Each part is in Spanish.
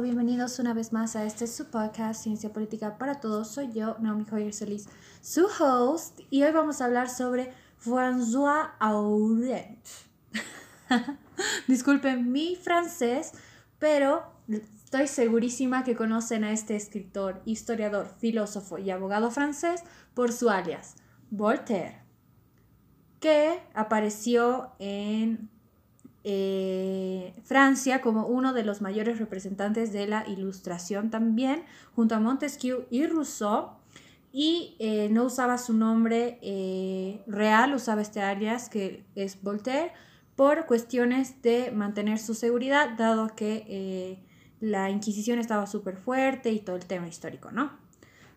bienvenidos una vez más a este su podcast Ciencia Política para Todos. Soy yo, Naomi Joyer Solís, su host, y hoy vamos a hablar sobre François Aurent. Disculpen mi francés, pero estoy segurísima que conocen a este escritor, historiador, filósofo y abogado francés por su alias, Voltaire, que apareció en eh, Francia como uno de los mayores representantes de la ilustración también, junto a Montesquieu y Rousseau, y eh, no usaba su nombre eh, real, usaba este alias que es Voltaire, por cuestiones de mantener su seguridad, dado que la Inquisición estaba súper fuerte y todo el tema histórico, ¿no?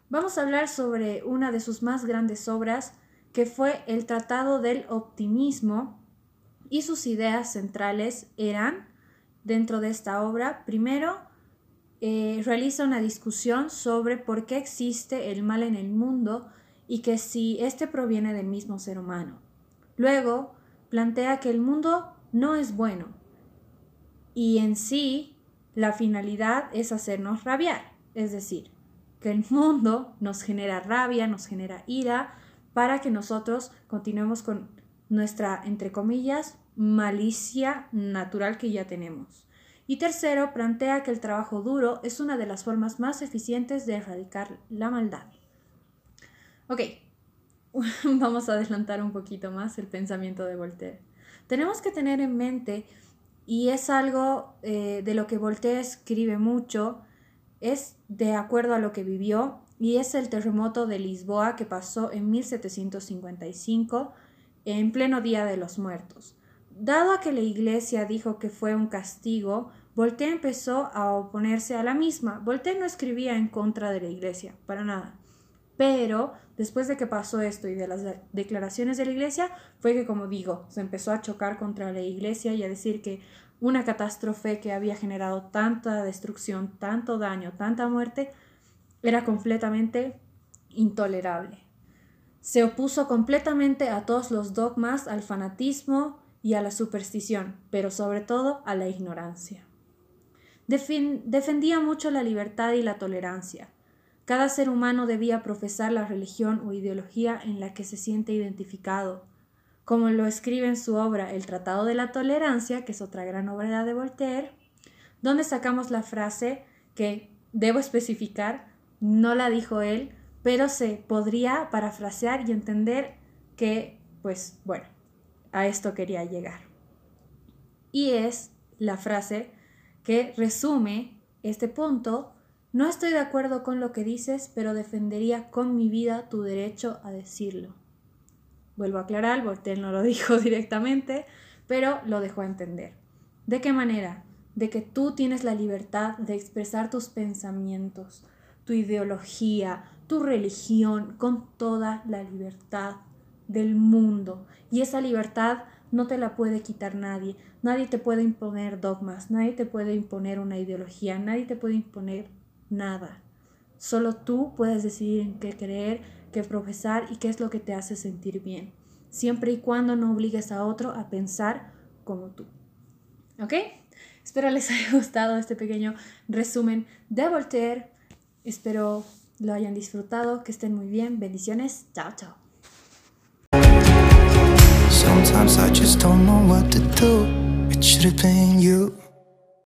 Vamos a hablar sobre una de sus más grandes obras, que fue el Tratado del Optimismo, y sus ideas centrales eran, dentro de esta obra, primero, eh, realiza una discusión sobre por qué existe el mal en el mundo y que si éste proviene del mismo ser humano. Luego, plantea que el mundo no es bueno y en sí la finalidad es hacernos rabiar, es decir, que el mundo nos genera rabia, nos genera ira, para que nosotros continuemos con nuestra, entre comillas, malicia natural que ya tenemos. Y tercero, plantea que el trabajo duro es una de las formas más eficientes de erradicar la maldad. Ok, vamos a adelantar un poquito más el pensamiento de Voltaire. Tenemos que tener en mente, y es algo eh, de lo que Voltaire escribe mucho, es de acuerdo a lo que vivió, y es el terremoto de Lisboa que pasó en 1755, en pleno Día de los Muertos. Dado a que la Iglesia dijo que fue un castigo, Voltaire empezó a oponerse a la misma. Voltaire no escribía en contra de la Iglesia, para nada. Pero después de que pasó esto y de las declaraciones de la Iglesia, fue que, como digo, se empezó a chocar contra la Iglesia y a decir que una catástrofe que había generado tanta destrucción, tanto daño, tanta muerte, era completamente intolerable. Se opuso completamente a todos los dogmas, al fanatismo, y a la superstición, pero sobre todo a la ignorancia. defendía mucho la libertad y la tolerancia. Cada ser humano debía profesar la religión o ideología en la que se siente identificado, como lo escribe en su obra El Tratado de la Tolerancia, que es otra gran obra de Voltaire, donde sacamos la frase que, debo especificar, no la dijo él, pero se podría parafrasear y entender que, pues bueno, a esto quería llegar. Y es la frase que resume este punto. No estoy de acuerdo con lo que dices, pero defendería con mi vida tu derecho a decirlo. Vuelvo a aclarar, Voltaire no lo dijo directamente, pero lo dejó a entender. ¿De qué manera? De que tú tienes la libertad de expresar tus pensamientos, tu ideología, tu religión con toda la libertad del mundo. Y esa libertad no te la puede quitar nadie. Nadie te puede imponer dogmas, nadie te puede imponer una ideología, nadie te puede imponer nada. Solo tú puedes decidir en qué creer, qué profesar y qué es lo que te hace sentir bien, siempre y cuando no obligues a otro a pensar como tú. ¿Ok? Espero les haya gustado este pequeño resumen de Voltaire. Espero lo hayan disfrutado, que estén muy bien. Bendiciones. Chao, chao.